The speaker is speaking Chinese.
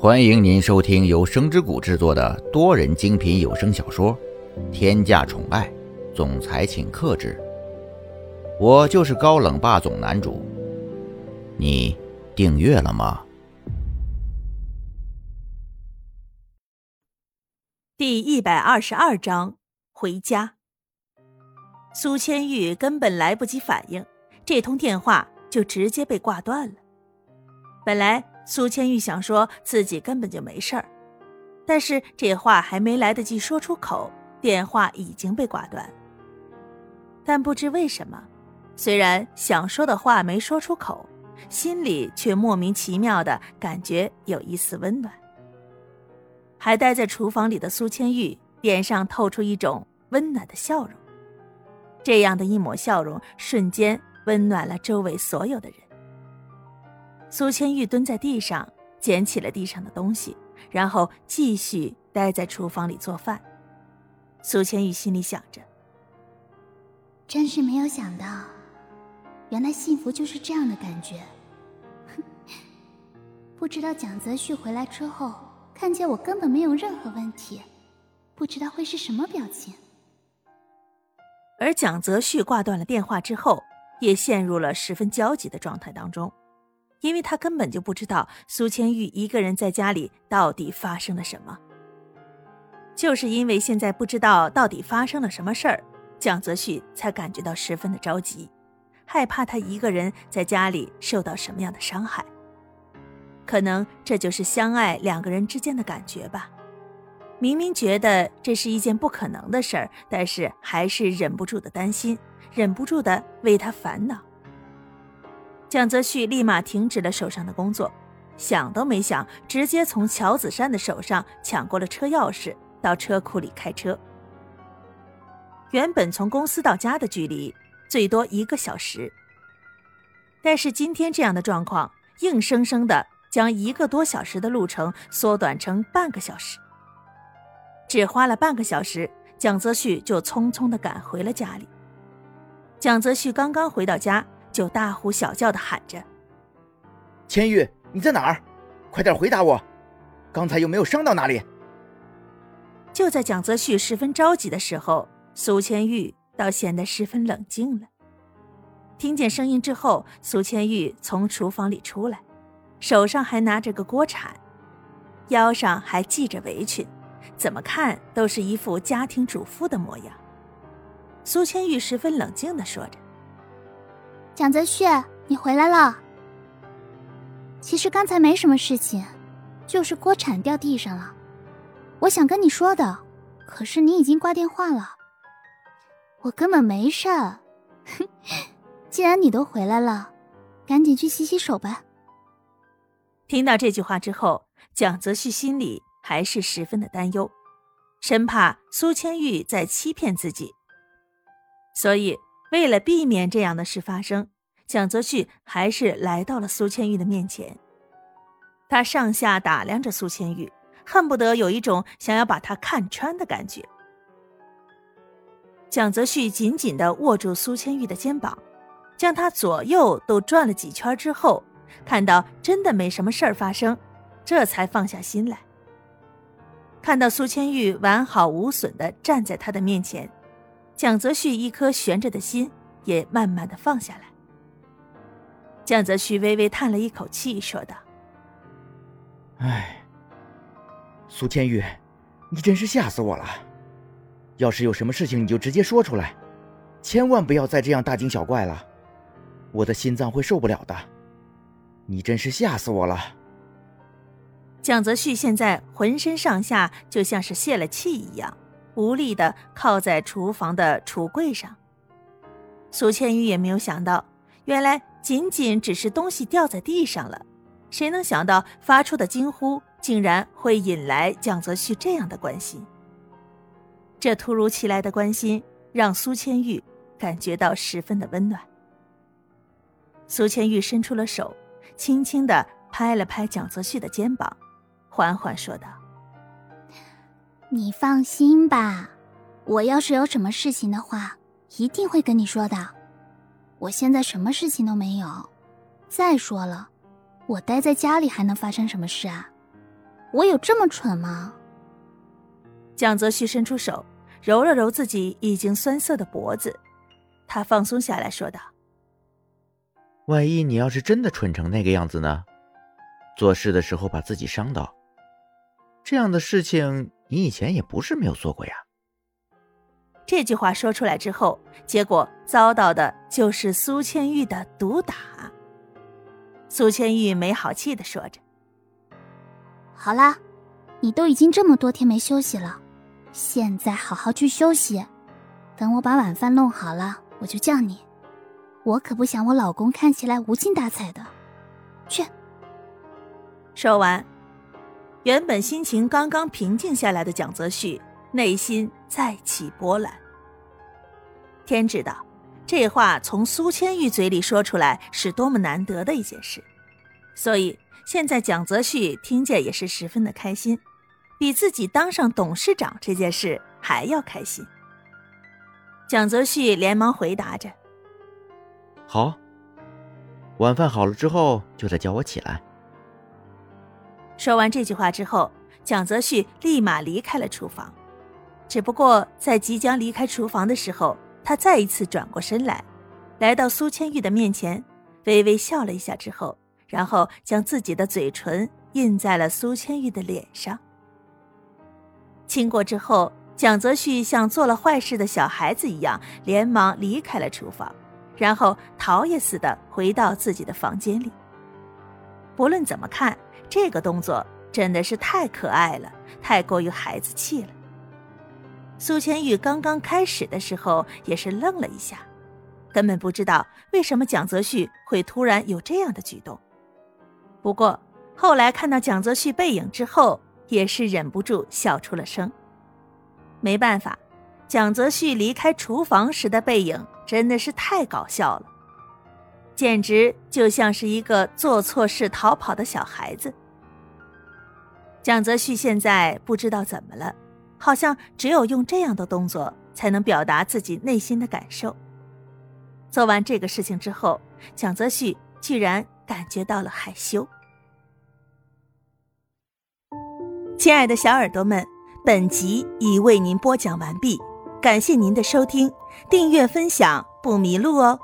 欢迎您收听由声之谷制作的多人精品有声小说《天价宠爱总裁请克制》，我就是高冷霸总男主。你订阅了吗？第一百二十二章回家。苏千玉根本来不及反应，这通电话就直接被挂断了。本来。苏千玉想说自己根本就没事儿，但是这话还没来得及说出口，电话已经被挂断。但不知为什么，虽然想说的话没说出口，心里却莫名其妙的感觉有一丝温暖。还待在厨房里的苏千玉脸上透出一种温暖的笑容，这样的一抹笑容瞬间温暖了周围所有的人。苏千玉蹲在地上，捡起了地上的东西，然后继续待在厨房里做饭。苏千玉心里想着：“真是没有想到，原来幸福就是这样的感觉。不知道蒋泽旭回来之后，看见我根本没有任何问题，不知道会是什么表情。”而蒋泽旭挂断了电话之后，也陷入了十分焦急的状态当中。因为他根本就不知道苏千玉一个人在家里到底发生了什么。就是因为现在不知道到底发生了什么事儿，蒋泽旭才感觉到十分的着急，害怕他一个人在家里受到什么样的伤害。可能这就是相爱两个人之间的感觉吧。明明觉得这是一件不可能的事儿，但是还是忍不住的担心，忍不住的为他烦恼。蒋泽旭立马停止了手上的工作，想都没想，直接从乔子山的手上抢过了车钥匙，到车库里开车。原本从公司到家的距离最多一个小时，但是今天这样的状况，硬生生的将一个多小时的路程缩短成半个小时。只花了半个小时，蒋泽旭就匆匆的赶回了家里。蒋泽旭刚刚回到家。就大呼小叫的喊着：“千玉，你在哪儿？快点回答我！刚才有没有伤到哪里？”就在蒋泽旭十分着急的时候，苏千玉倒显得十分冷静了。听见声音之后，苏千玉从厨房里出来，手上还拿着个锅铲，腰上还系着围裙，怎么看都是一副家庭主妇的模样。苏千玉十分冷静的说着。蒋泽旭，你回来了。其实刚才没什么事情，就是锅铲掉地上了。我想跟你说的，可是你已经挂电话了。我根本没事。既然你都回来了，赶紧去洗洗手吧。听到这句话之后，蒋泽旭心里还是十分的担忧，生怕苏千玉在欺骗自己，所以。为了避免这样的事发生，蒋泽旭还是来到了苏千玉的面前。他上下打量着苏千玉，恨不得有一种想要把她看穿的感觉。蒋泽旭紧紧地握住苏千玉的肩膀，将她左右都转了几圈之后，看到真的没什么事儿发生，这才放下心来。看到苏千玉完好无损地站在他的面前。蒋泽旭一颗悬着的心也慢慢的放下来。蒋泽旭微微叹了一口气，说道：“哎，苏千玉，你真是吓死我了！要是有什么事情，你就直接说出来，千万不要再这样大惊小怪了，我的心脏会受不了的。你真是吓死我了！”蒋泽旭现在浑身上下就像是泄了气一样。无力的靠在厨房的橱柜上，苏千玉也没有想到，原来仅仅只是东西掉在地上了，谁能想到发出的惊呼竟然会引来蒋泽旭这样的关心？这突如其来的关心让苏千玉感觉到十分的温暖。苏千玉伸出了手，轻轻的拍了拍蒋泽旭的肩膀，缓缓说道。你放心吧，我要是有什么事情的话，一定会跟你说的。我现在什么事情都没有。再说了，我待在家里还能发生什么事啊？我有这么蠢吗？蒋泽旭伸出手，揉了揉自己已经酸涩的脖子，他放松下来说道：“万一你要是真的蠢成那个样子呢？做事的时候把自己伤到，这样的事情你以前也不是没有做过呀。”这句话说出来之后，结果遭到的就是苏千玉的毒打。苏千玉没好气的说着：“好啦，你都已经这么多天没休息了。”现在好好去休息，等我把晚饭弄好了，我就叫你。我可不想我老公看起来无精打采的。去。说完，原本心情刚刚平静下来的蒋泽旭内心再起波澜。天知道，这话从苏千玉嘴里说出来是多么难得的一件事，所以现在蒋泽旭听见也是十分的开心。比自己当上董事长这件事还要开心。蒋泽旭连忙回答着：“好，晚饭好了之后就再叫我起来。”说完这句话之后，蒋泽旭立马离开了厨房。只不过在即将离开厨房的时候，他再一次转过身来，来到苏千玉的面前，微微笑了一下之后，然后将自己的嘴唇印在了苏千玉的脸上。亲过之后，蒋泽旭像做了坏事的小孩子一样，连忙离开了厨房，然后逃也似的回到自己的房间里。不论怎么看，这个动作真的是太可爱了，太过于孩子气了。苏千玉刚刚开始的时候也是愣了一下，根本不知道为什么蒋泽旭会突然有这样的举动。不过后来看到蒋泽旭背影之后，也是忍不住笑出了声。没办法，蒋泽旭离开厨房时的背影真的是太搞笑了，简直就像是一个做错事逃跑的小孩子。蒋泽旭现在不知道怎么了，好像只有用这样的动作才能表达自己内心的感受。做完这个事情之后，蒋泽旭居然感觉到了害羞。亲爱的小耳朵们，本集已为您播讲完毕，感谢您的收听，订阅分享不迷路哦。